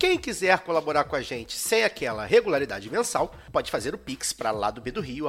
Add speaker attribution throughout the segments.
Speaker 1: Quem quiser colaborar com a gente sem aquela regularidade mensal, pode fazer o pix para lá do do Rio.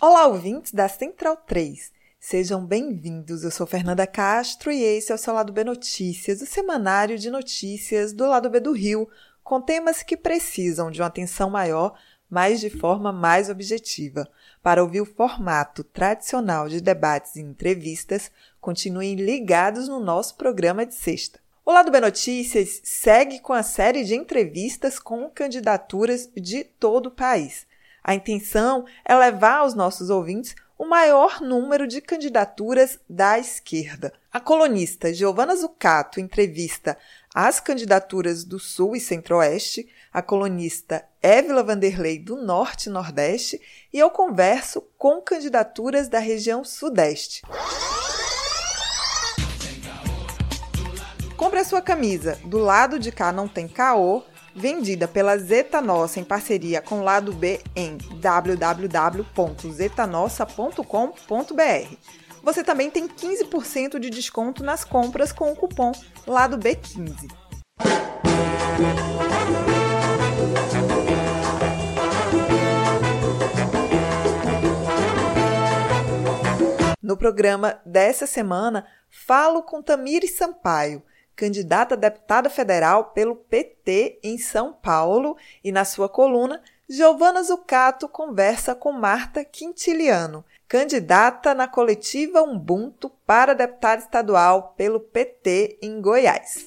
Speaker 2: Olá, ouvintes da Central 3. Sejam bem-vindos. Eu sou Fernanda Castro e esse é o seu Lado B Notícias, o semanário de notícias do Lado B do Rio, com temas que precisam de uma atenção maior mas de forma mais objetiva. Para ouvir o formato tradicional de debates e entrevistas, continuem ligados no nosso programa de sexta. O Lado B Notícias segue com a série de entrevistas com candidaturas de todo o país. A intenção é levar aos nossos ouvintes o maior número de candidaturas da esquerda. A colunista Giovana Zucato entrevista as candidaturas do Sul e Centro-Oeste, a colunista Évila Vanderlei do Norte e Nordeste e eu converso com candidaturas da região Sudeste. Compre a sua camisa Do Lado de Cá Não Tem Caô, vendida pela Zeta Nossa em parceria com o Lado B em www.zetanossa.com.br. Você também tem 15% de desconto nas compras com o cupom Lado B15. No programa dessa semana, falo com Tamires Sampaio, candidata a deputada federal pelo PT em São Paulo, e na sua coluna, Giovana Zucato conversa com Marta Quintiliano, candidata na coletiva Ubuntu para deputada estadual pelo PT em Goiás.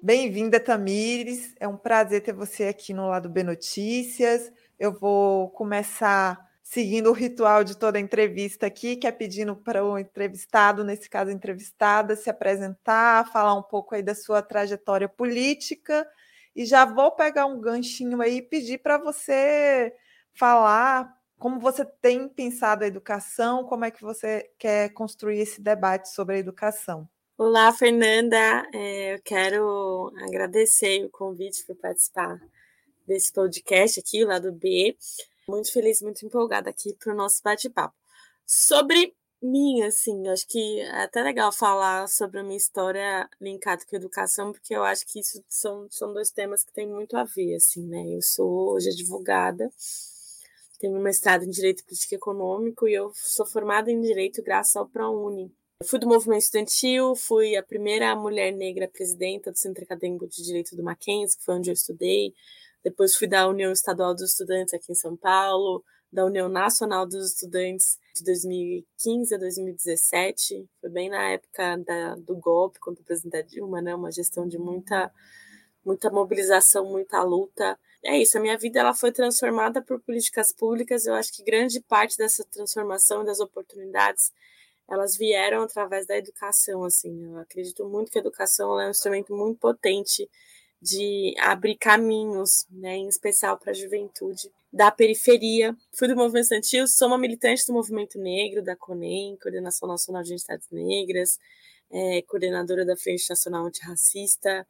Speaker 2: Bem-vinda, Tamires. É um prazer ter você aqui no lado B Notícias. Eu vou começar seguindo o ritual de toda entrevista aqui, que é pedindo para o entrevistado, nesse caso entrevistada, se apresentar, falar um pouco aí da sua trajetória política. E já vou pegar um ganchinho aí e pedir para você falar como você tem pensado a educação, como é que você quer construir esse debate sobre a educação.
Speaker 3: Olá, Fernanda. É, eu quero agradecer o convite para participar desse podcast aqui, lá do B. Muito feliz, muito empolgada aqui para o nosso bate-papo. Sobre mim, assim, acho que é até legal falar sobre a minha história linkada com a educação, porque eu acho que isso são, são dois temas que têm muito a ver, assim, né? Eu sou hoje advogada, tenho um mestrado em Direito Político Econômico e eu sou formada em Direito graças ao ProUni, fui do movimento estudantil, fui a primeira mulher negra presidenta do Centro Acadêmico de Direito do Mackenzie, que foi onde eu estudei. Depois fui da União Estadual dos Estudantes aqui em São Paulo, da União Nacional dos Estudantes de 2015 a 2017. Foi bem na época da, do golpe contra o presidente Dilma, né? Uma gestão de muita, muita mobilização, muita luta. É isso, a minha vida ela foi transformada por políticas públicas. Eu acho que grande parte dessa transformação e das oportunidades elas vieram através da educação, assim. Eu acredito muito que a educação é um instrumento muito potente de abrir caminhos, né, em especial para a juventude da periferia. Fui do movimento estudantil, sou uma militante do movimento negro, da CONEM, Coordenação Nacional de Entidades Negras, é, coordenadora da Frente Nacional Antirracista.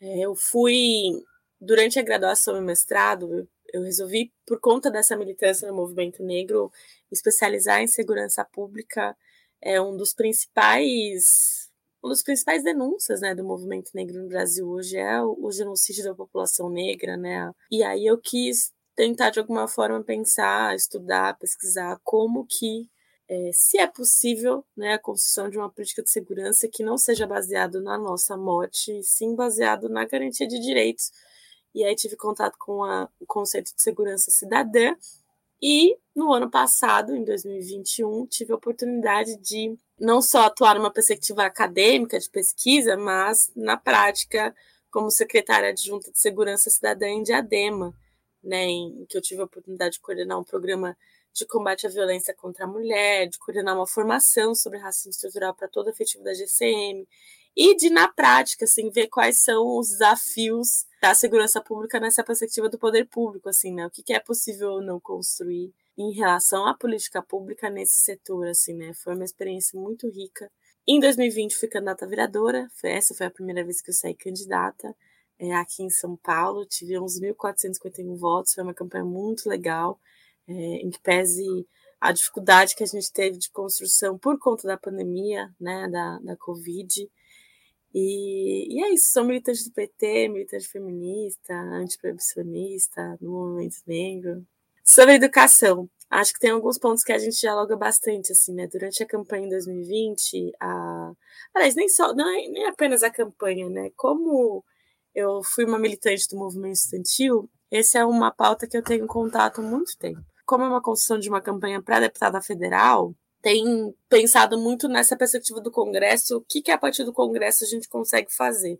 Speaker 3: É, eu fui, durante a graduação e mestrado, eu, eu resolvi, por conta dessa militância no movimento negro, especializar em segurança pública é um dos principais uma das principais denúncias né, do movimento negro no Brasil hoje é o, o, genocídio da população negra, né? E aí eu quis tentar de alguma forma pensar, estudar, pesquisar como que é, se é possível né, a construção de uma política de segurança que não seja baseado na nossa morte, sim baseado na garantia de direitos. E aí tive contato com a, o conceito de segurança cidadã, e no ano passado, em 2021, tive a oportunidade de não só atuar numa perspectiva acadêmica de pesquisa, mas na prática como secretária adjunta de Segurança Cidadã em Diadema, né, em que eu tive a oportunidade de coordenar um programa de combate à violência contra a mulher, de coordenar uma formação sobre racismo estrutural para toda a efetivo da GCM, e de, na prática, assim, ver quais são os desafios da segurança pública nessa perspectiva do poder público, assim, né? O que, é possível ou não construir em relação à política pública nesse setor, assim, né? Foi uma experiência muito rica. Em 2020 fui candidata vereadora, essa foi a primeira vez que eu saí candidata é, aqui em São Paulo, tive uns 1.451 votos, foi uma campanha muito legal, é, em que pese a dificuldade que a gente teve de construção por conta da pandemia, né, da, da Covid, e, e é isso, sou militante do PT, militante feminista, antiproibicionista, no movimento negro. Sobre educação, acho que tem alguns pontos que a gente dialoga bastante, assim, né? Durante a campanha em 2020, a... aliás, nem só, não é, nem apenas a campanha, né? Como eu fui uma militante do movimento estudantil, essa é uma pauta que eu tenho contato há muito tempo. Como é uma construção de uma campanha para deputada federal, tem pensado muito nessa perspectiva do Congresso, o que, que a partir do Congresso a gente consegue fazer.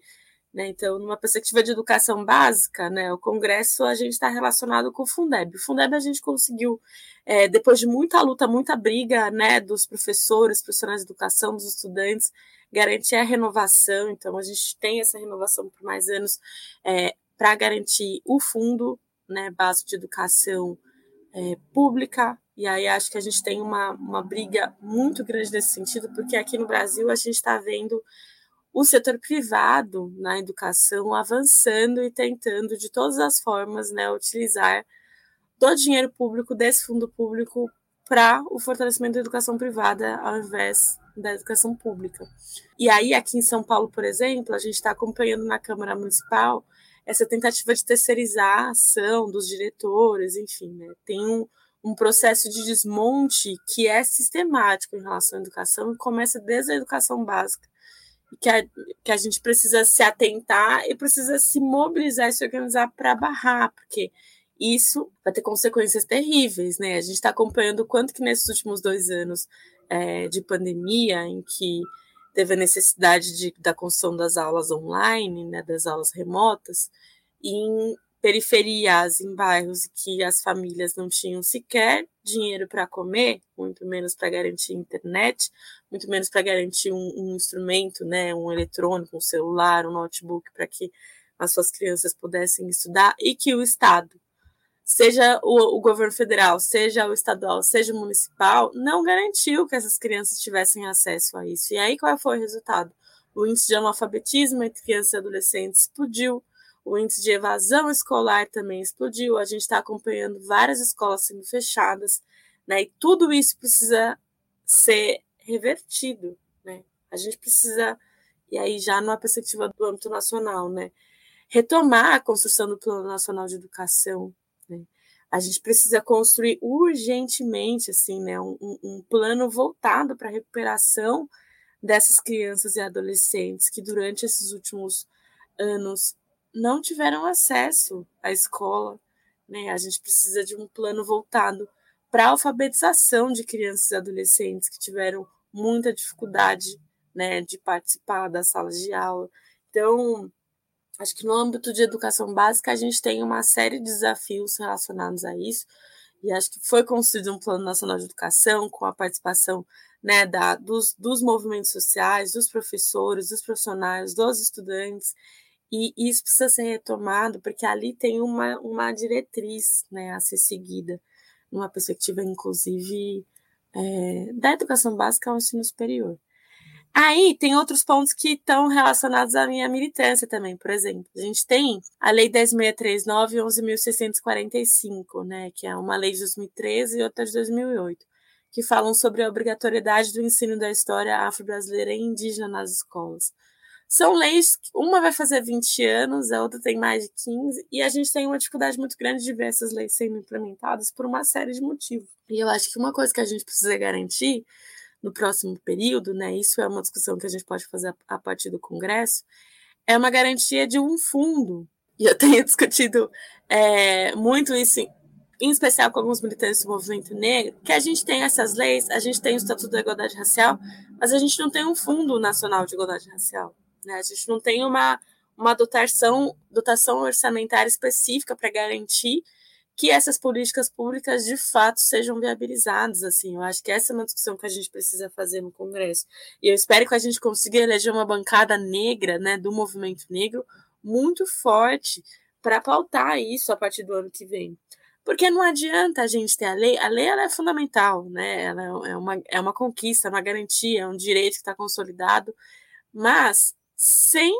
Speaker 3: Né? Então, numa perspectiva de educação básica, né, o Congresso a gente está relacionado com o Fundeb. O Fundeb a gente conseguiu, é, depois de muita luta, muita briga né, dos professores, profissionais de educação, dos estudantes, garantir a renovação. Então, a gente tem essa renovação por mais anos é, para garantir o fundo né, básico de educação é, pública, e aí acho que a gente tem uma, uma briga muito grande nesse sentido, porque aqui no Brasil a gente está vendo o setor privado na educação avançando e tentando de todas as formas né, utilizar todo o dinheiro público desse fundo público para o fortalecimento da educação privada ao invés da educação pública. E aí, aqui em São Paulo, por exemplo, a gente está acompanhando na Câmara Municipal essa tentativa de terceirizar a ação dos diretores, enfim, né? tem um, um processo de desmonte que é sistemático em relação à educação e começa desde a educação básica, que a, que a gente precisa se atentar e precisa se mobilizar e se organizar para barrar, porque isso vai ter consequências terríveis, né? A gente está acompanhando o quanto que nesses últimos dois anos é, de pandemia, em que teve a necessidade de, da construção das aulas online, né, das aulas remotas, em periferias, em bairros que as famílias não tinham sequer dinheiro para comer, muito menos para garantir internet, muito menos para garantir um, um, instrumento, né, um eletrônico, um celular, um notebook para que as suas crianças pudessem estudar e que o Estado, seja o, o governo federal, seja o estadual, seja o municipal, não garantiu que essas crianças tivessem acesso a isso. E aí qual foi o resultado? O índice de analfabetismo entre crianças e adolescentes explodiu o índice de evasão escolar também explodiu. A gente está acompanhando várias escolas sendo fechadas, né? E tudo isso precisa ser revertido, né? A gente precisa, e aí já numa perspectiva do âmbito nacional, né? Retomar a construção do Plano Nacional de Educação, né? A gente precisa construir urgentemente, assim, né? Um, um plano voltado para a recuperação dessas crianças e adolescentes que durante esses últimos anos não tiveram acesso à escola. Né? A gente precisa de um plano voltado para a alfabetização de crianças e adolescentes que tiveram muita dificuldade né, de participar das salas de aula. Então, acho que no âmbito de educação básica a gente tem uma série de desafios relacionados a isso, e acho que foi construído um plano nacional de educação com a participação né, da, dos, dos movimentos sociais, dos professores, dos profissionais, dos estudantes, e isso precisa ser retomado, porque ali tem uma, uma diretriz né, a ser seguida, numa perspectiva, inclusive, é, da educação básica ao ensino superior. Aí tem outros pontos que estão relacionados à minha militância também. Por exemplo, a gente tem a Lei 10.639 e 11.645, né, que é uma lei de 2013 e outra de 2008, que falam sobre a obrigatoriedade do ensino da história afro-brasileira e indígena nas escolas. São leis, uma vai fazer 20 anos, a outra tem mais de 15, e a gente tem uma dificuldade muito grande de ver essas leis sendo implementadas por uma série de motivos. E eu acho que uma coisa que a gente precisa garantir no próximo período, né, isso é uma discussão que a gente pode fazer a partir do Congresso, é uma garantia de um fundo. E eu tenho discutido é, muito isso em especial com alguns militantes do movimento negro, que a gente tem essas leis, a gente tem o Estatuto da Igualdade Racial, mas a gente não tem um Fundo Nacional de Igualdade Racial. Né? A gente não tem uma, uma dotação, dotação orçamentária específica para garantir que essas políticas públicas de fato sejam viabilizadas. Assim, eu acho que essa é uma discussão que a gente precisa fazer no Congresso. E eu espero que a gente consiga eleger uma bancada negra, né, do movimento negro, muito forte para pautar isso a partir do ano que vem. Porque não adianta a gente ter a lei, a lei ela é fundamental, né? Ela é uma, é uma conquista, uma garantia, é um direito que está consolidado, mas sem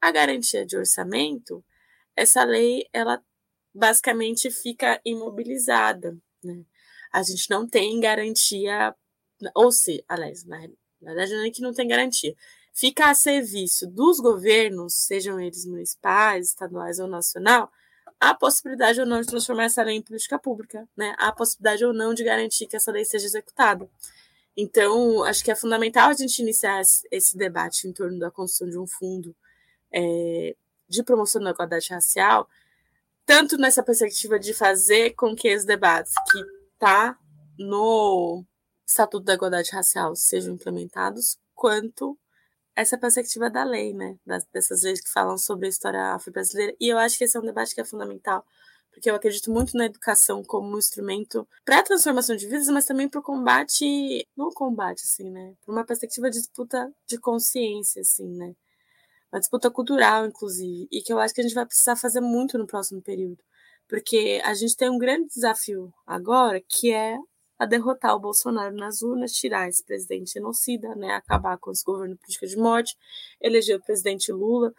Speaker 3: a garantia de orçamento, essa lei ela basicamente fica imobilizada. Né? A gente não tem garantia, ou se, aliás, na, na verdade não é que não tem garantia, fica a serviço dos governos, sejam eles municipais, estaduais ou nacional, a possibilidade ou não de transformar essa lei em política pública, né? A possibilidade ou não de garantir que essa lei seja executada. Então, acho que é fundamental a gente iniciar esse debate em torno da construção de um fundo é, de promoção da igualdade racial, tanto nessa perspectiva de fazer com que os debates que tá no Estatuto da Igualdade Racial sejam implementados, quanto essa perspectiva da lei, né? Das, dessas leis que falam sobre a história afro-brasileira. E eu acho que esse é um debate que é fundamental, porque eu acredito muito na educação como um instrumento para a transformação de vidas, mas também para o combate, não combate, assim, né? Para uma perspectiva de disputa de consciência, assim, né? uma disputa cultural, inclusive, e que eu acho que a gente vai precisar fazer muito no próximo período, porque a gente tem um grande desafio agora, que é a derrotar o Bolsonaro nas urnas, tirar esse presidente genocida, né, acabar com esse governo político de morte, eleger o presidente Lula,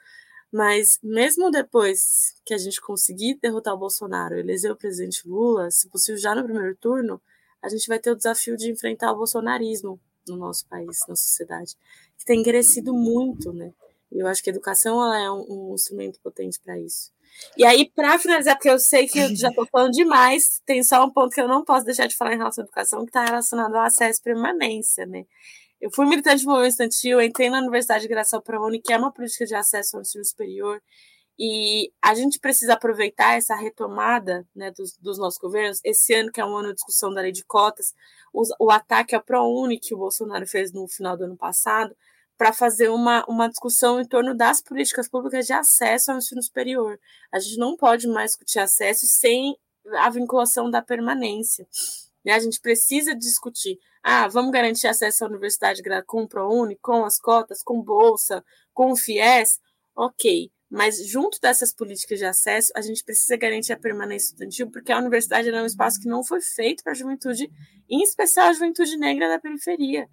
Speaker 3: mas mesmo depois que a gente conseguir derrotar o Bolsonaro, eleger o presidente Lula, se possível já no primeiro turno, a gente vai ter o desafio de enfrentar o bolsonarismo no nosso país, na sociedade, que tem crescido muito, né? Eu acho que a educação ela é um, um instrumento potente para isso. E aí, para finalizar, porque eu sei que eu já estou falando demais, tem só um ponto que eu não posso deixar de falar em relação à educação, que está relacionado ao acesso e permanência, né? Eu fui militante do movimento estudantil, entrei na Universidade de Graça Uni, que é uma política de acesso ao ensino superior, e a gente precisa aproveitar essa retomada né, dos, dos, nossos governos. Esse ano, que é um ano de discussão da lei de cotas, o, o ataque à ProUni que o Bolsonaro fez no final do ano passado, para fazer uma, uma discussão em torno das políticas públicas de acesso ao ensino superior. A gente não pode mais discutir acesso sem a vinculação da permanência. Né? A gente precisa discutir. Ah, vamos garantir acesso à universidade com o ProUni, com as cotas, com bolsa, com o FIES? Ok. Mas junto dessas políticas de acesso, a gente precisa garantir a permanência estudantil, porque a universidade é um espaço que não foi feito para a juventude, em especial a juventude negra da periferia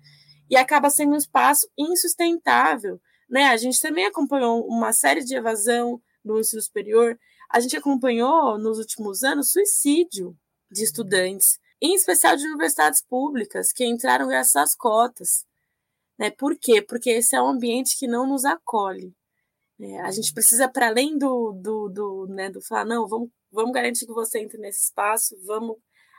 Speaker 3: e acaba sendo um espaço insustentável. Né? A gente também acompanhou uma série de evasão no ensino superior, a gente acompanhou nos últimos anos suicídio de estudantes, em especial de universidades públicas, que entraram graças às cotas. Né? Por quê? Porque esse é um ambiente que não nos acolhe. É, a gente precisa, para além do, do, do, né, do falar, não, vamos, vamos garantir que você entre nesse espaço, vamos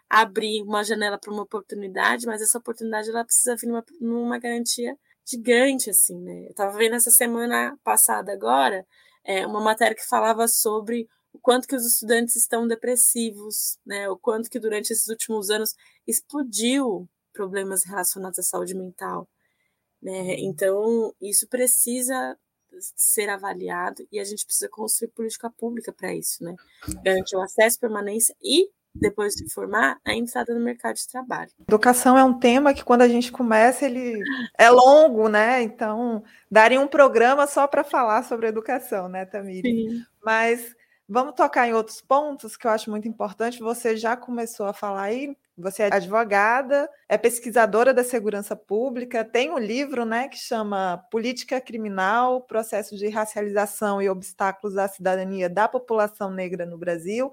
Speaker 3: abrir uma janela para uma oportunidade, mas essa oportunidade ela precisa vir numa, numa garantia gigante, assim, né? Eu estava vendo essa semana passada agora é, uma matéria que falava sobre o quanto que os estudantes estão depressivos, né? O quanto que durante esses últimos anos explodiu problemas relacionados à saúde mental, né? Então isso precisa ser avaliado e a gente precisa construir política pública para isso, né? Garantir o acesso, permanência e depois de formar, a entrada no mercado de trabalho.
Speaker 2: Educação é um tema que quando a gente começa, ele é longo, né? Então, daria um programa só para falar sobre educação, né, Tamiri? Sim. Mas vamos tocar em outros pontos que eu acho muito importante. Você já começou a falar aí, você é advogada, é pesquisadora da segurança pública, tem um livro né, que chama Política Criminal, Processo de Racialização e Obstáculos à Cidadania da População Negra no Brasil.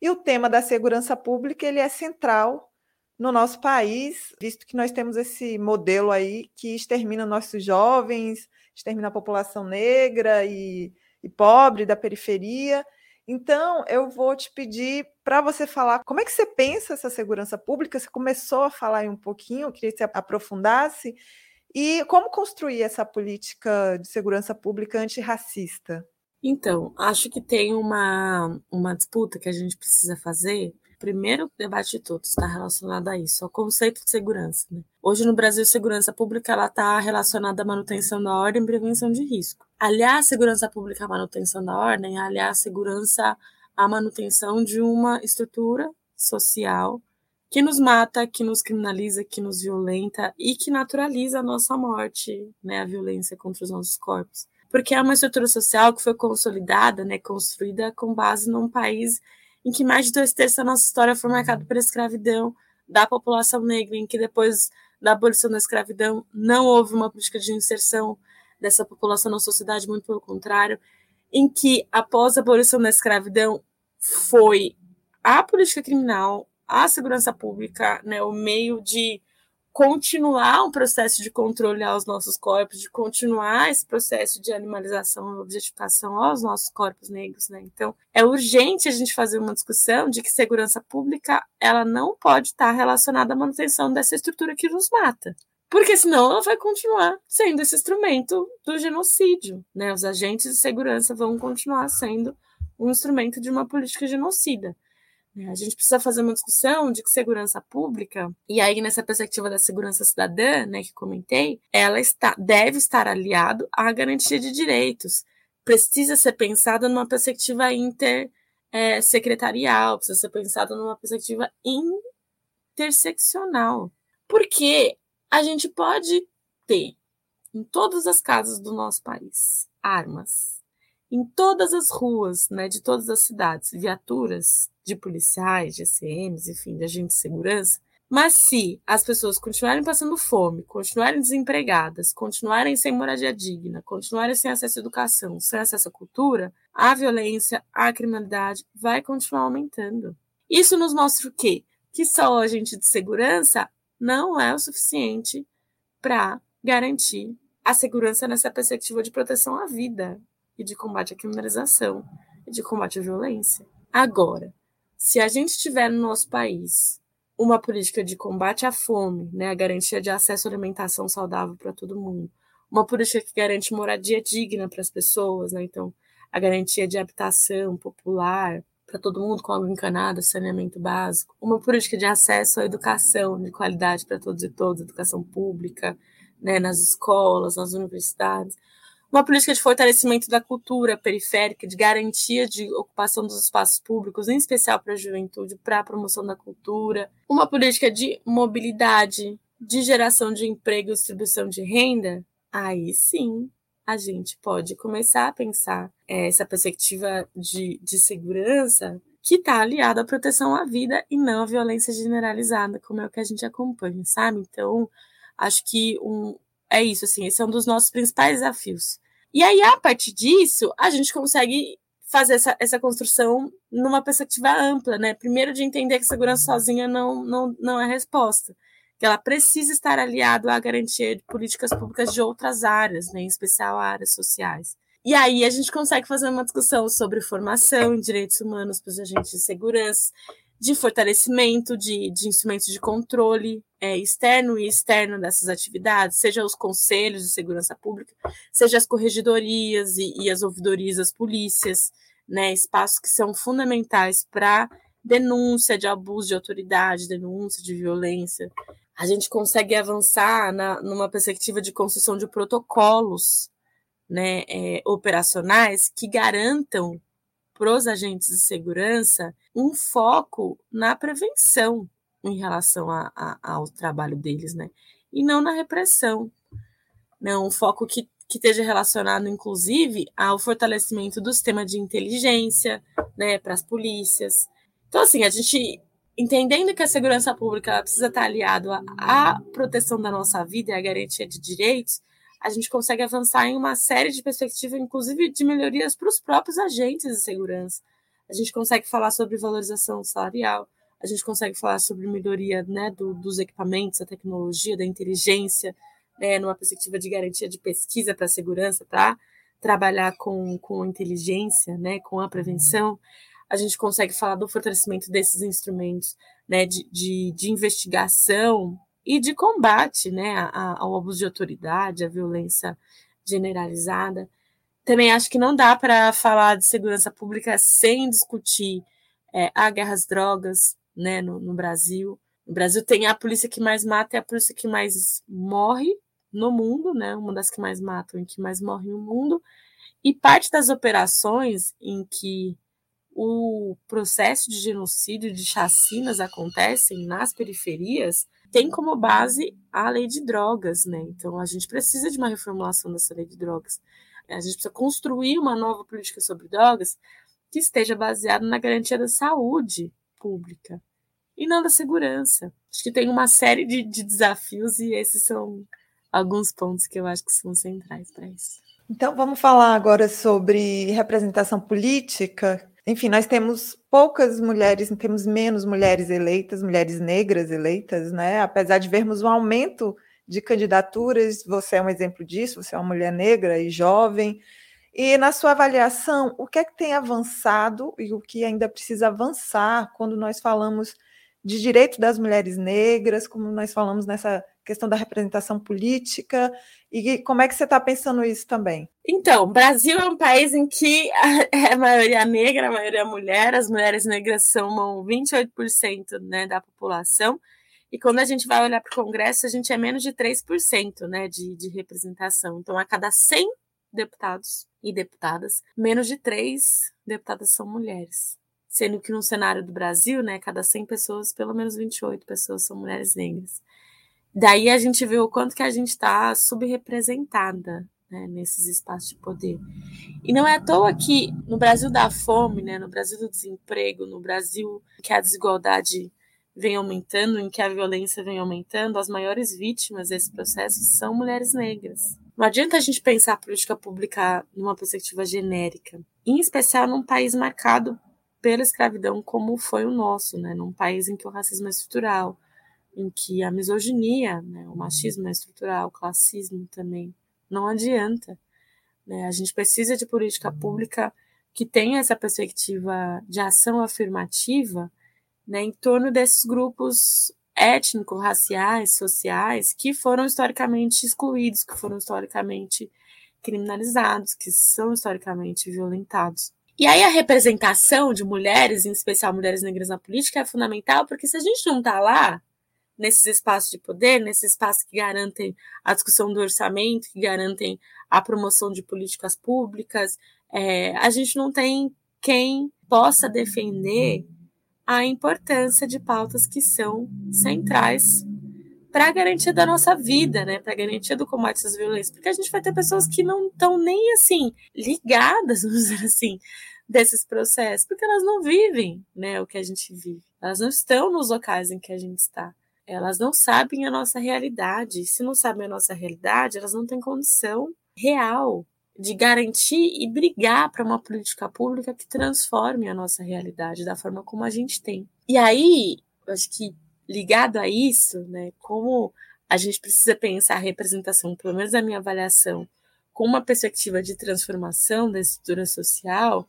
Speaker 2: E o tema da segurança pública ele é central no nosso país, visto que nós temos esse modelo aí que extermina nossos jovens, extermina a população negra e, e pobre da periferia. Então, eu vou te pedir para você falar como é que você pensa essa segurança pública. Você começou a falar aí um pouquinho, eu queria que você aprofundasse. E como construir essa política de segurança pública antirracista?
Speaker 3: Então, acho que tem uma, uma disputa que a gente precisa fazer primeiro debate de todos está relacionado a isso, ao conceito de segurança. Né? Hoje no Brasil, segurança pública ela está relacionada à manutenção da ordem e prevenção de risco. Aliás, segurança pública à manutenção da ordem, aliás, segurança à manutenção de uma estrutura social que nos mata, que nos criminaliza, que nos violenta e que naturaliza a nossa morte, né, a violência contra os nossos corpos. Porque é uma estrutura social que foi consolidada, né, construída com base num país em que mais de dois terços da nossa história foi marcado pela escravidão da população negra, em que depois da abolição da escravidão não houve uma política de inserção dessa população na sociedade, muito pelo contrário, em que após a abolição da escravidão foi a política criminal, a segurança pública, né, o meio de continuar um processo de controle aos nossos corpos, de continuar esse processo de animalização e objetificação aos nossos corpos negros, né? Então, é urgente a gente fazer uma discussão de que segurança pública, ela não pode estar relacionada à manutenção dessa estrutura que nos mata. Porque senão ela vai continuar sendo esse instrumento do genocídio, né? Os agentes de segurança vão continuar sendo um instrumento de uma política genocida. A gente precisa fazer uma discussão de segurança pública, e aí nessa perspectiva da segurança cidadã, né, que comentei, ela está, deve estar aliado à garantia de direitos. Precisa ser pensada numa perspectiva intersecretarial, é, precisa ser pensada numa perspectiva interseccional. Porque a gente pode ter em todas as casas do nosso país armas, em todas as ruas né, de todas as cidades, viaturas de policiais, de CMs, enfim, de agentes de segurança. Mas se as pessoas continuarem passando fome, continuarem desempregadas, continuarem sem moradia digna, continuarem sem acesso à educação, sem acesso à cultura, a violência, a criminalidade vai continuar aumentando. Isso nos mostra o quê? Que só o agente de segurança não é o suficiente para garantir a segurança nessa perspectiva de proteção à vida e de combate à criminalização e de combate à violência. Agora, se a gente tiver no nosso país uma política de combate à fome, né, a garantia de acesso à alimentação saudável para todo mundo, uma política que garante moradia digna para as pessoas, né, então a garantia de habitação popular para todo mundo com água encanada, saneamento básico, uma política de acesso à educação de qualidade para todos e todas, educação pública, né, nas escolas, nas universidades, uma política de fortalecimento da cultura periférica, de garantia de ocupação dos espaços públicos, em especial para a juventude, para a promoção da cultura, uma política de mobilidade, de geração de emprego e distribuição de renda, aí sim a gente pode começar a pensar é, essa perspectiva de, de segurança que está aliada à proteção à vida e não à violência generalizada, como é o que a gente acompanha, sabe? Então, acho que um, é isso, assim, esse é um dos nossos principais desafios. E aí, a partir disso, a gente consegue fazer essa, essa construção numa perspectiva ampla, né? Primeiro, de entender que segurança sozinha não, não, não é resposta, que ela precisa estar aliada à garantia de políticas públicas de outras áreas, né? em especial áreas sociais. E aí a gente consegue fazer uma discussão sobre formação em direitos humanos para os agentes de segurança, de fortalecimento de, de instrumentos de controle é, externo e externo dessas atividades, seja os conselhos de segurança pública, seja as corregedorias e, e as ouvidorias das polícias, né, espaços que são fundamentais para denúncia de abuso de autoridade, denúncia de violência. A gente consegue avançar na, numa perspectiva de construção de protocolos né, é, operacionais que garantam para os agentes de segurança um foco na prevenção em relação a, a, ao trabalho deles, né? E não na repressão. Não, né? um foco que, que esteja relacionado, inclusive, ao fortalecimento do sistema de inteligência, né, para as polícias. Então, assim, a gente entendendo que a segurança pública precisa estar aliado à proteção da nossa vida e à garantia de direitos, a gente consegue avançar em uma série de perspectivas, inclusive de melhorias para os próprios agentes de segurança. A gente consegue falar sobre valorização salarial, a gente consegue falar sobre melhoria né, do, dos equipamentos, da tecnologia, da inteligência, né, numa perspectiva de garantia de pesquisa para a segurança, para trabalhar com, com inteligência, né, com a prevenção. A gente consegue falar do fortalecimento desses instrumentos né, de, de, de investigação e de combate né, ao abuso de autoridade, à violência generalizada. Também acho que não dá para falar de segurança pública sem discutir é, a guerra às drogas, né, no, no Brasil. O Brasil tem a polícia que mais mata e a polícia que mais morre no mundo, né? Uma das que mais matam e que mais morre no mundo. E parte das operações em que o processo de genocídio, de chacinas acontecem nas periferias, tem como base a lei de drogas, né? Então a gente precisa de uma reformulação dessa lei de drogas. A gente precisa construir uma nova política sobre drogas que esteja baseada na garantia da saúde pública e não da segurança. Acho que tem uma série de, de desafios e esses são alguns pontos que eu acho que são centrais para isso.
Speaker 2: Então, vamos falar agora sobre representação política. Enfim, nós temos poucas mulheres, temos menos mulheres eleitas, mulheres negras eleitas, né? Apesar de vermos um aumento de candidaturas, você é um exemplo disso, você é uma mulher negra e jovem. E na sua avaliação, o que é que tem avançado e o que ainda precisa avançar quando nós falamos de direito das mulheres negras, como nós falamos nessa questão da representação política, e como é que você está pensando isso também?
Speaker 3: Então, Brasil é um país em que é a maioria negra, a maioria mulher, as mulheres negras são 28% né, da população, e quando a gente vai olhar para o Congresso, a gente é menos de 3% né, de, de representação. Então, a cada 100 deputados e deputadas, menos de 3 deputadas são mulheres. Sendo que no cenário do Brasil, né, cada 100 pessoas, pelo menos 28 pessoas são mulheres negras. Daí a gente vê o quanto que a gente está subrepresentada né, nesses espaços de poder. E não é à toa que no Brasil da fome, né, no Brasil do desemprego, no Brasil que a desigualdade vem aumentando, em que a violência vem aumentando, as maiores vítimas desse processo são mulheres negras. Não adianta a gente pensar a política pública numa perspectiva genérica, em especial num país marcado pela escravidão como foi o nosso, né, num país em que o racismo é estrutural, em que a misoginia, né, o machismo é estrutural, o classismo também, não adianta. Né? A gente precisa de política pública que tenha essa perspectiva de ação afirmativa né, em torno desses grupos étnicos, raciais, sociais, que foram historicamente excluídos, que foram historicamente criminalizados, que são historicamente violentados. E aí a representação de mulheres, em especial mulheres negras na política, é fundamental, porque se a gente não está lá, nesses espaços de poder, nesses espaços que garantem a discussão do orçamento, que garantem a promoção de políticas públicas, é, a gente não tem quem possa defender a importância de pautas que são centrais para a garantia da nossa vida, né, para a garantia do combate às violências, porque a gente vai ter pessoas que não estão nem assim ligadas, vamos dizer assim, desses processos, porque elas não vivem, né, o que a gente vive. Elas não estão nos locais em que a gente está. Elas não sabem a nossa realidade. Se não sabem a nossa realidade, elas não têm condição real de garantir e brigar para uma política pública que transforme a nossa realidade da forma como a gente tem. E aí, acho que ligado a isso, né, como a gente precisa pensar a representação, pelo menos a minha avaliação, com uma perspectiva de transformação da estrutura social,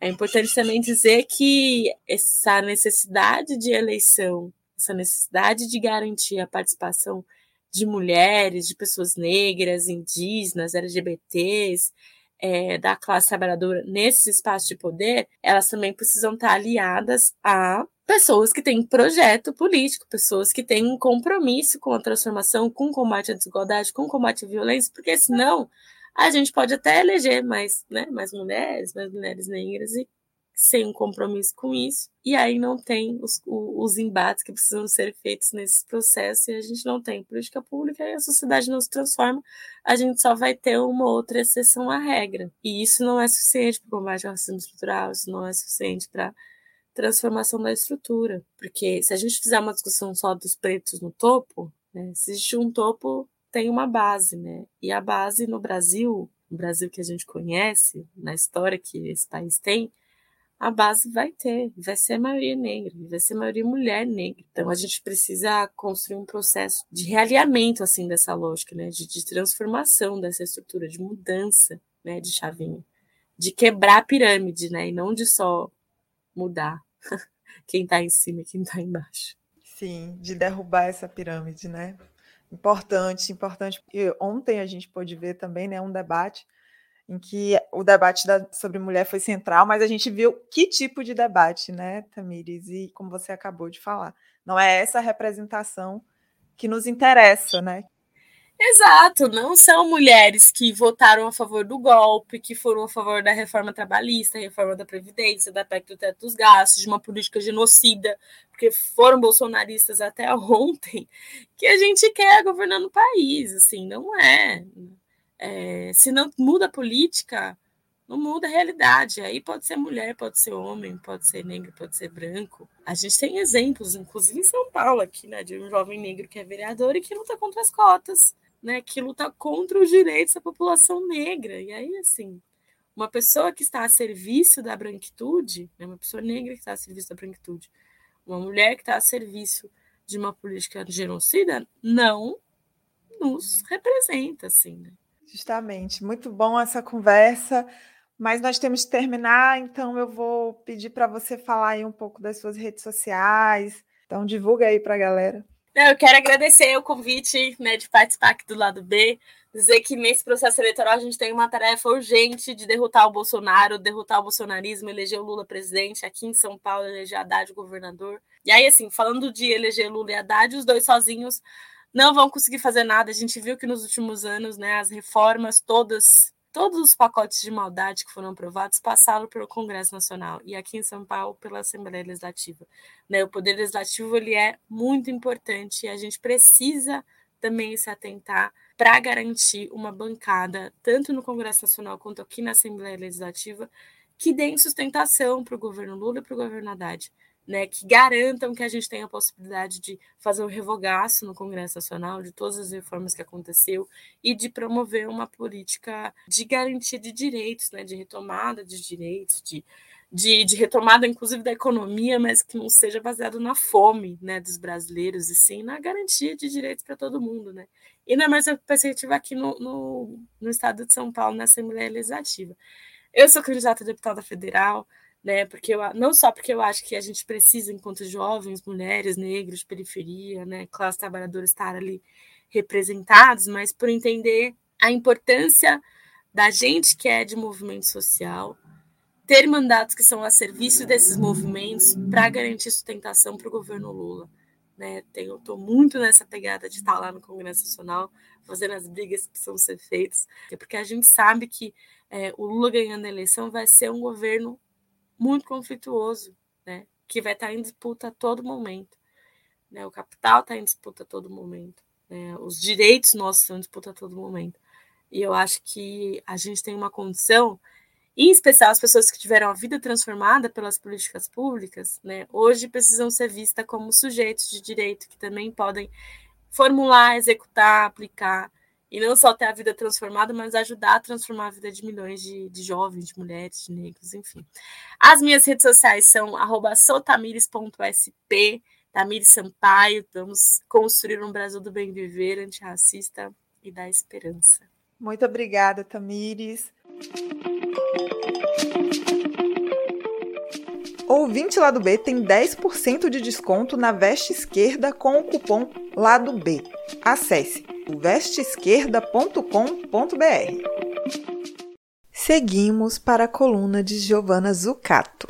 Speaker 3: é importante também dizer que essa necessidade de eleição essa necessidade de garantir a participação de mulheres, de pessoas negras, indígenas, LGBTs, é, da classe trabalhadora nesse espaço de poder, elas também precisam estar aliadas a pessoas que têm projeto político, pessoas que têm um compromisso com a transformação, com o combate à desigualdade, com o combate à violência, porque senão a gente pode até eleger mais, né, mais mulheres, mais mulheres negras e sem um compromisso com isso, e aí não tem os, os embates que precisam ser feitos nesse processo, e a gente não tem política pública, e a sociedade não se transforma, a gente só vai ter uma outra exceção à regra. E isso não é suficiente para o combate ao racismo estrutural, isso não é suficiente para transformação da estrutura. Porque se a gente fizer uma discussão só dos pretos no topo, né, se existe um topo, tem uma base, né? E a base no Brasil, no Brasil que a gente conhece, na história que esse país tem, a base vai ter, vai ser a maioria negra, vai ser a maioria mulher negra. Então a gente precisa construir um processo de realinhamento assim dessa lógica, né, de, de transformação dessa estrutura, de mudança, né, de chavinha, de quebrar a pirâmide, né, e não de só mudar quem está em cima e quem está embaixo.
Speaker 2: Sim, de derrubar essa pirâmide, né? Importante, importante. E ontem a gente pôde ver também, né, um debate em que o debate da, sobre mulher foi central, mas a gente viu que tipo de debate, né, Tamires? E como você acabou de falar, não é essa representação que nos interessa, né?
Speaker 3: Exato, não são mulheres que votaram a favor do golpe, que foram a favor da reforma trabalhista, reforma da Previdência, da PEC do teto dos gastos, de uma política genocida, porque foram bolsonaristas até ontem, que a gente quer governando o país, assim, não é. É se não muda a política, não muda a realidade. Aí pode ser mulher, pode ser homem, pode ser negro, pode ser branco. A gente tem exemplos, inclusive em São Paulo, aqui, né, de um jovem negro que é vereador e que luta contra as cotas né, que luta contra os direitos da população negra. E aí, assim, uma pessoa que está a serviço da branquitude, né, uma pessoa negra que está a serviço da branquitude, uma mulher que está a serviço de uma política genocida, não nos representa, assim, né?
Speaker 2: Justamente. Muito bom essa conversa, mas nós temos que terminar, então eu vou pedir para você falar aí um pouco das suas redes sociais. Então, divulga aí para a galera.
Speaker 3: Eu quero agradecer o convite né, de participar aqui do lado B, dizer que nesse processo eleitoral a gente tem uma tarefa urgente de derrotar o Bolsonaro, derrotar o bolsonarismo, eleger o Lula presidente, aqui em São Paulo eleger Haddad governador. E aí, assim, falando de eleger Lula e Haddad, os dois sozinhos não vão conseguir fazer nada. A gente viu que nos últimos anos, né, as reformas todas Todos os pacotes de maldade que foram aprovados passaram pelo Congresso Nacional e aqui em São Paulo pela Assembleia Legislativa. Né? O Poder Legislativo ele é muito importante e a gente precisa também se atentar para garantir uma bancada, tanto no Congresso Nacional quanto aqui na Assembleia Legislativa, que deem sustentação para o governo Lula e para o governo Haddad né, que garantam que a gente tenha a possibilidade de fazer um revogaço no Congresso Nacional de todas as reformas que aconteceu e de promover uma política de garantia de direitos, né, de retomada de direitos, de, de, de retomada inclusive da economia, mas que não seja baseado na fome né, dos brasileiros, e sim na garantia de direitos para todo mundo. Né? E na nossa perspectiva aqui no, no, no estado de São Paulo, na Assembleia Legislativa. Eu sou candidata a deputada federal, né? Porque eu, não só porque eu acho que a gente precisa, enquanto jovens, mulheres, negros, periferia, né, classe trabalhadora, estar ali representados, mas por entender a importância da gente que é de movimento social ter mandatos que são a serviço desses movimentos para garantir sustentação para o governo Lula. Né? eu estou muito nessa pegada de estar lá no Congresso Nacional, fazendo as brigas que precisam ser feitas, porque a gente sabe que é, o Lula ganhando a eleição vai ser um governo muito conflituoso, né? que vai estar em disputa a todo momento. Né? O capital está em disputa a todo momento. Né? Os direitos nossos estão em disputa a todo momento. E eu acho que a gente tem uma condição, em especial as pessoas que tiveram a vida transformada pelas políticas públicas, né? hoje precisam ser vistas como sujeitos de direito que também podem formular, executar, aplicar e não só ter a vida transformada, mas ajudar a transformar a vida de milhões de, de jovens, de mulheres, de negros, enfim. As minhas redes sociais são sotamires.sp, Tamires Sampaio, vamos construir um Brasil do bem viver, antirracista e da esperança.
Speaker 2: Muito obrigada, Tamires. Ouvinte Lado B tem 10% de desconto na veste esquerda com o cupom Lado B. Acesse vesteesquerda.com.br. Seguimos para a coluna de Giovanna Zucato.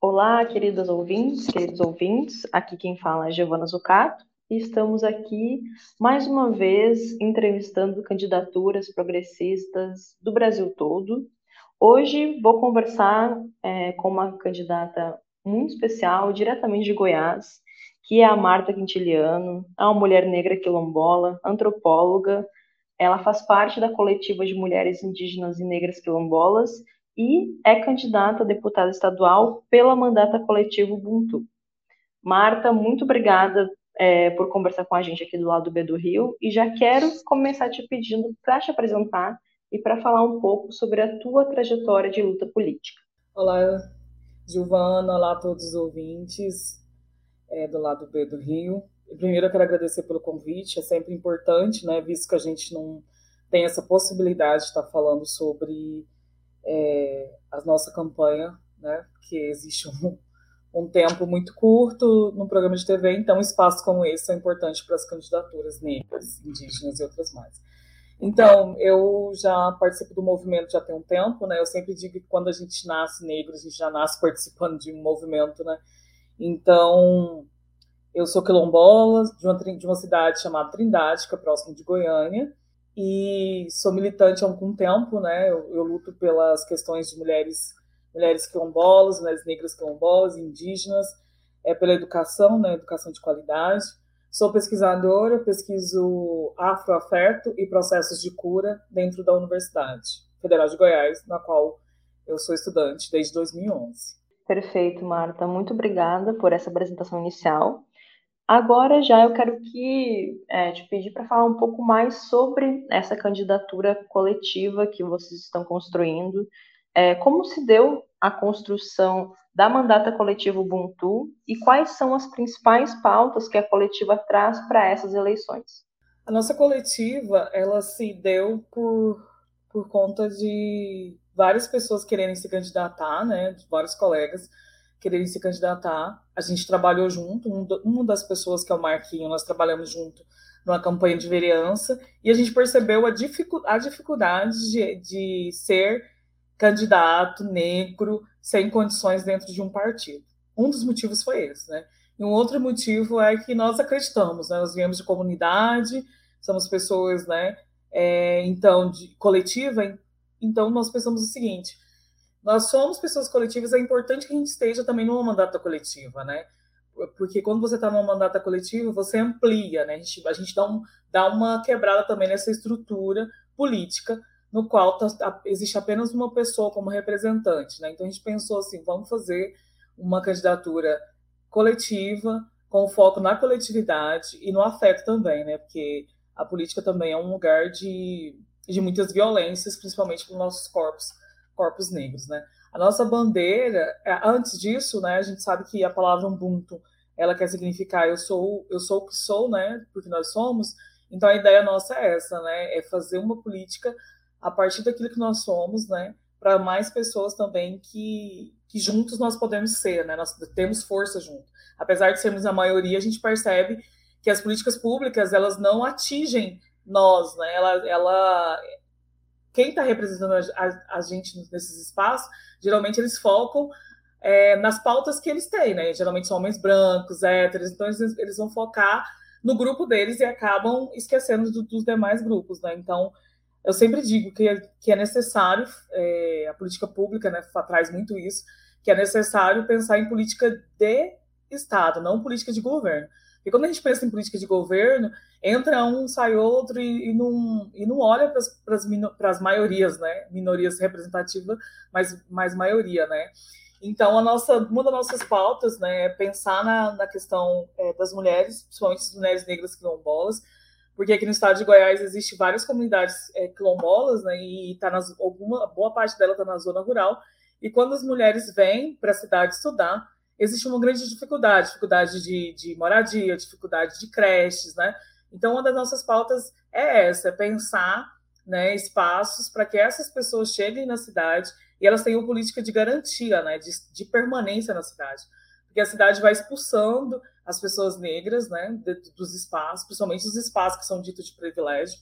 Speaker 4: Olá, queridas ouvintes, queridos ouvintes. Aqui quem fala é Giovana Zucato e estamos aqui mais uma vez entrevistando candidaturas progressistas do Brasil todo. Hoje vou conversar é, com uma candidata muito especial, diretamente de Goiás, que é a Marta Quintiliano, é uma mulher negra quilombola, antropóloga. Ela faz parte da coletiva de mulheres indígenas e negras quilombolas e é candidata a deputada estadual pela mandata coletiva Ubuntu. Marta, muito obrigada é, por conversar com a gente aqui do lado B do Rio e já quero começar te pedindo para te apresentar e para falar um pouco sobre a tua trajetória de luta política.
Speaker 5: Olá, Giovana, olá a todos os ouvintes é, do lado B do Rio. Primeiro eu quero agradecer pelo convite, é sempre importante, né, visto que a gente não tem essa possibilidade de estar falando sobre é, a nossa campanha né? Porque existe um, um tempo muito curto no programa de TV, então espaços como esse são importantes para as candidaturas negras, indígenas e outras mais. Então, eu já participo do movimento já tem um tempo, né? Eu sempre digo que quando a gente nasce negro, a gente já nasce participando de um movimento, né? Então, eu sou quilombola de uma, de uma cidade chamada Trindade, que é próximo de Goiânia, e sou militante há algum tempo, né? Eu, eu luto pelas questões de mulheres mulheres quilombolas, mulheres negras quilombolas, indígenas, é pela educação, né, educação de qualidade. Sou pesquisadora, pesquiso afroafeto e processos de cura dentro da Universidade Federal de Goiás, na qual eu sou estudante desde 2011.
Speaker 4: Perfeito, Marta. Muito obrigada por essa apresentação inicial. Agora já eu quero que é, te pedir para falar um pouco mais sobre essa candidatura coletiva que vocês estão construindo é, como se deu a construção da mandata coletiva Ubuntu e quais são as principais pautas que a coletiva traz para essas eleições?
Speaker 5: A nossa coletiva, ela se deu por, por conta de várias pessoas quererem se candidatar, né, de vários colegas quererem se candidatar. A gente trabalhou junto, um, uma das pessoas que é o Marquinho, nós trabalhamos junto numa campanha de vereança, e a gente percebeu a, dificu a dificuldade de, de ser candidato negro sem condições dentro de um partido. Um dos motivos foi esse, né? E um outro motivo é que nós acreditamos, né? Nós viemos de comunidade, somos pessoas, né? É, então, de coletiva, então nós pensamos o seguinte: nós somos pessoas coletivas, é importante que a gente esteja também numa mandata coletiva, né? Porque quando você está numa mandata coletiva, você amplia, né? A gente, a gente dá, um, dá uma quebrada também nessa estrutura política no qual tá, tá, existe apenas uma pessoa como representante. Né? Então a gente pensou assim: vamos fazer uma candidatura coletiva, com foco na coletividade e no afeto também, né? porque a política também é um lugar de, de muitas violências, principalmente para os nossos corpos, corpos negros. Né? A nossa bandeira, é, antes disso, né, a gente sabe que a palavra Ubuntu ela quer significar eu sou eu sou o que sou, né? Porque nós somos. Então a ideia nossa é essa, né? É fazer uma política a partir daquilo que nós somos, né, para mais pessoas também que, que juntos nós podemos ser, né, nós temos força junto. Apesar de sermos a maioria, a gente percebe que as políticas públicas elas não atingem nós, né, ela, ela quem está representando a, a, gente nesses espaços, geralmente eles focam é, nas pautas que eles têm, né? Geralmente são homens brancos, héteros, então eles, eles vão focar no grupo deles e acabam esquecendo do, dos demais grupos, né? Então, eu sempre digo que, é, que é necessário, é, a política pública né, traz muito isso, que é necessário pensar em política de Estado, não política de governo. E quando a gente pensa em política de governo, entra um, sai outro e, e, não, e não olha para as maiorias, né? Minorias representativas, mas mais maioria, né? Então, a nossa, uma das nossas pautas né, é pensar na, na questão é, das mulheres, principalmente as mulheres negras quilombolas, porque aqui no estado de Goiás existe várias comunidades é, quilombolas, né, e tá nas, alguma boa parte dela está na zona rural. E quando as mulheres vêm para a cidade estudar, existe uma grande dificuldade, dificuldade de, de moradia, dificuldade de creches, né? Então, uma das nossas pautas é essa, é pensar né, espaços para que essas pessoas cheguem na cidade e elas tenham política de garantia, né, de, de permanência na cidade. Porque a cidade vai expulsando as pessoas negras, né, dos espaços, principalmente os espaços que são ditos de privilégio.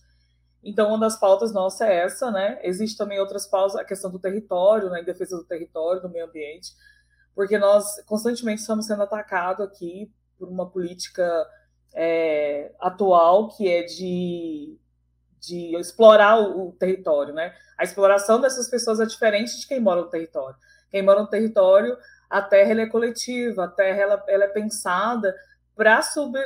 Speaker 5: Então, uma das pautas nossa é essa, né? Existe também outras pautas, a questão do território, né, em defesa do território, do meio ambiente, porque nós constantemente estamos sendo atacados aqui por uma política é, atual que é de, de explorar o, o, território, né? A exploração dessas pessoas é diferente de quem mora no território. Quem mora no território a terra é coletiva, a terra ela, ela é pensada para sobre,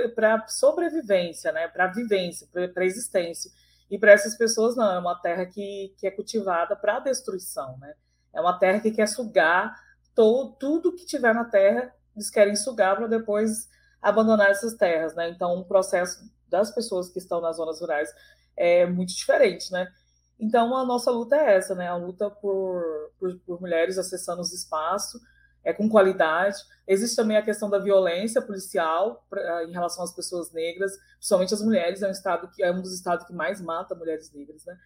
Speaker 5: sobrevivência, né? para vivência, para existência. E para essas pessoas, não, é uma terra que, que é cultivada para destruição. Né? É uma terra que quer sugar todo, tudo que tiver na terra, eles querem sugar para depois abandonar essas terras. Né? Então, o processo das pessoas que estão nas zonas rurais é muito diferente. Né? Então, a nossa luta é essa, né? a luta por, por, por mulheres acessando os espaços, é, com qualidade. Existe também a questão da violência policial pra, em relação às pessoas negras, principalmente as mulheres, é um estado que é um dos estados que mais mata mulheres negras, né?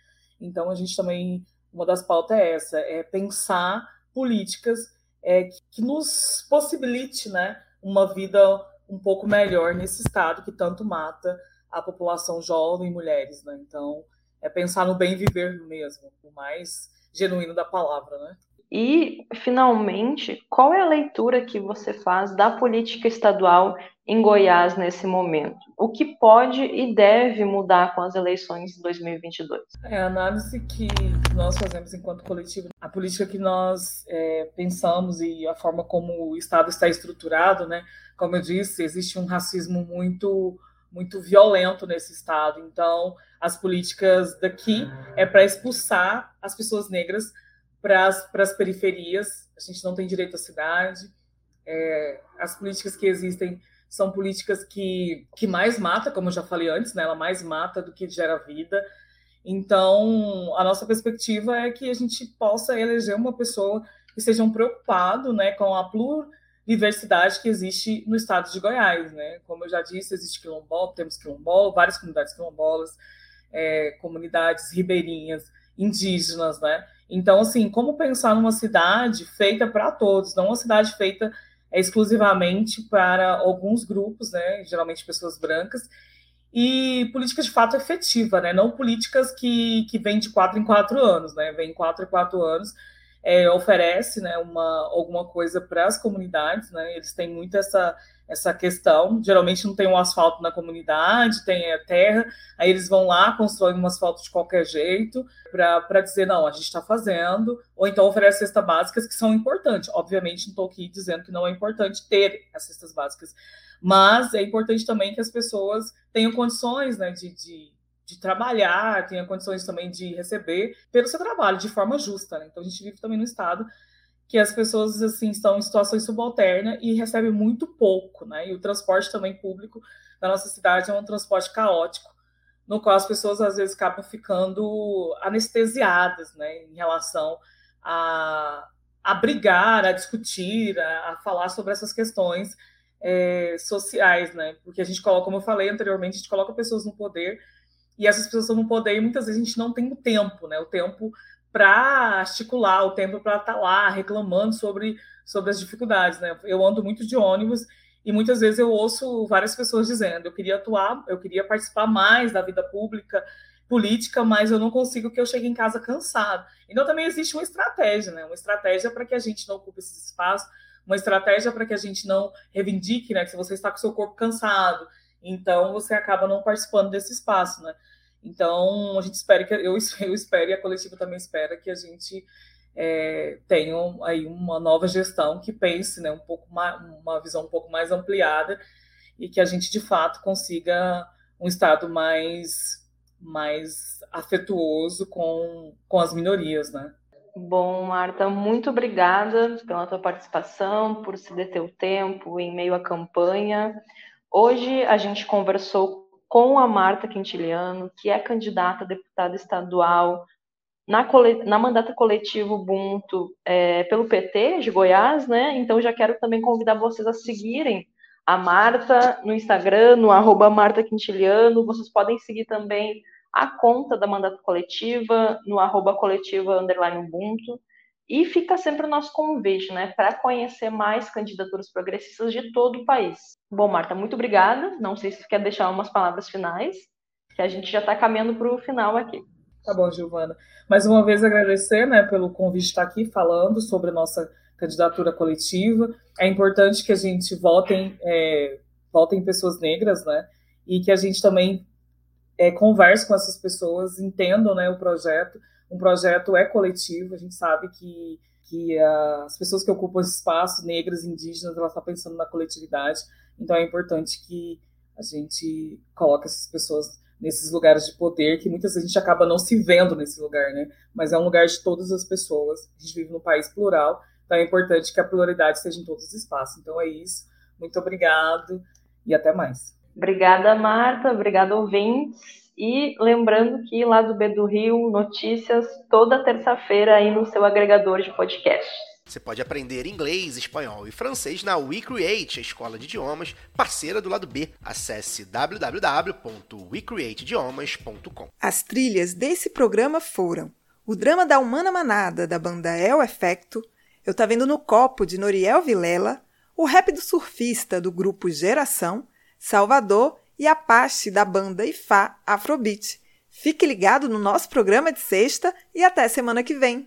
Speaker 5: Então a gente também uma das pautas é essa, é pensar políticas é, que nos possibilite né, uma vida um pouco melhor nesse estado que tanto mata a população jovem e mulheres. Né? Então, é pensar no bem viver mesmo, o mais genuíno da palavra. Né?
Speaker 4: E, finalmente, qual é a leitura que você faz da política estadual em Goiás nesse momento? O que pode e deve mudar com as eleições de 2022?
Speaker 5: É a análise que nós fazemos enquanto coletivo, a política que nós é, pensamos e a forma como o Estado está estruturado, né? Como eu disse, existe um racismo muito muito violento nesse estado. Então, as políticas daqui é para expulsar as pessoas negras para as periferias, a gente não tem direito à cidade. É, as políticas que existem são políticas que, que mais mata, como eu já falei antes, né? ela mais mata do que gera vida. Então, a nossa perspectiva é que a gente possa eleger uma pessoa que seja um preocupado né, com a pluriversidade que existe no estado de Goiás. Né? Como eu já disse, existe quilombola, temos quilombola, várias comunidades quilombolas, é, comunidades ribeirinhas, indígenas, né? Então, assim, como pensar numa cidade feita para todos, não uma cidade feita exclusivamente para alguns grupos, né? Geralmente pessoas brancas, e políticas de fato efetiva, né? Não políticas que, que vêm de quatro em quatro anos, né? Vem quatro em quatro anos, é, oferece, né? Uma alguma coisa para as comunidades, né? Eles têm muito essa essa questão. Geralmente não tem um asfalto na comunidade, tem a terra, aí eles vão lá, constroem um asfalto de qualquer jeito para dizer, não, a gente está fazendo, ou então oferece cestas básicas que são importantes. Obviamente, não estou aqui dizendo que não é importante ter as cestas básicas, mas é importante também que as pessoas tenham condições né, de, de, de trabalhar, tenham condições também de receber pelo seu trabalho, de forma justa. Né? Então, a gente vive também no Estado que as pessoas assim estão em situações subalternas e recebem muito pouco, né? E o transporte também público da nossa cidade é um transporte caótico, no qual as pessoas às vezes acabam ficando anestesiadas, né, em relação a, a brigar, a discutir, a, a falar sobre essas questões é, sociais, né? Porque a gente coloca, como eu falei anteriormente, a gente coloca pessoas no poder e essas pessoas estão no poder e muitas vezes a gente não tem o tempo, né? O tempo para articular o tempo para estar tá lá reclamando sobre, sobre as dificuldades. Né? Eu ando muito de ônibus e muitas vezes eu ouço várias pessoas dizendo: eu queria atuar, eu queria participar mais da vida pública, política, mas eu não consigo que eu chegue em casa cansado. Então também existe uma estratégia, né? Uma estratégia para que a gente não ocupe esses espaços, uma estratégia para que a gente não reivindique, né? Que se você está com seu corpo cansado, então você acaba não participando desse espaço, né? Então, a gente espera que eu, eu espero e a coletiva também espera que a gente é, tenha aí uma nova gestão que pense, né, um pouco mais, uma visão um pouco mais ampliada e que a gente de fato consiga um estado mais mais afetuoso com, com as minorias, né?
Speaker 4: Bom, Marta, muito obrigada pela tua participação, por se deter o tempo em meio à campanha. Hoje a gente conversou com a Marta Quintiliano, que é candidata a deputada estadual na, na mandata coletivo Ubuntu é, pelo PT de Goiás, né? Então já quero também convidar vocês a seguirem a Marta no Instagram, no arroba Marta Quintiliano. Vocês podem seguir também a conta da mandata coletiva, no arroba coletiva underline Ubuntu. E fica sempre o nosso convite, né, para conhecer mais candidaturas progressistas de todo o país. Bom, Marta, muito obrigada. Não sei se você quer deixar umas palavras finais, que a gente já está caminhando para o final aqui.
Speaker 5: Tá bom, Giovana. Mais uma vez agradecer, né, pelo convite estar aqui falando sobre a nossa candidatura coletiva. É importante que a gente votem, é, votem pessoas negras, né, e que a gente também é, converse com essas pessoas, entendam, né, o projeto um projeto é coletivo, a gente sabe que, que as pessoas que ocupam esse espaço, negras, indígenas, elas estão pensando na coletividade, então é importante que a gente coloque essas pessoas nesses lugares de poder, que muitas vezes a gente acaba não se vendo nesse lugar, né? Mas é um lugar de todas as pessoas, a gente vive num país plural, então é importante que a pluralidade esteja em todos os espaços. Então é isso, muito obrigado e até mais.
Speaker 4: Obrigada, Marta, obrigada, ouvintes. E lembrando que lá do B do Rio, notícias toda terça-feira aí no seu agregador de podcast.
Speaker 1: Você pode aprender inglês, espanhol e francês na WeCreate, a escola de idiomas parceira do lado B. Acesse www.wecreateidiomas.com.
Speaker 2: As trilhas desse programa foram o drama da Humana Manada, da banda El Efecto, Eu Tá Vendo no Copo, de Noriel Vilela, o rap do surfista do grupo Geração, Salvador e Apache da banda Ifá Afrobeat. Fique ligado no nosso programa de sexta e até semana que vem.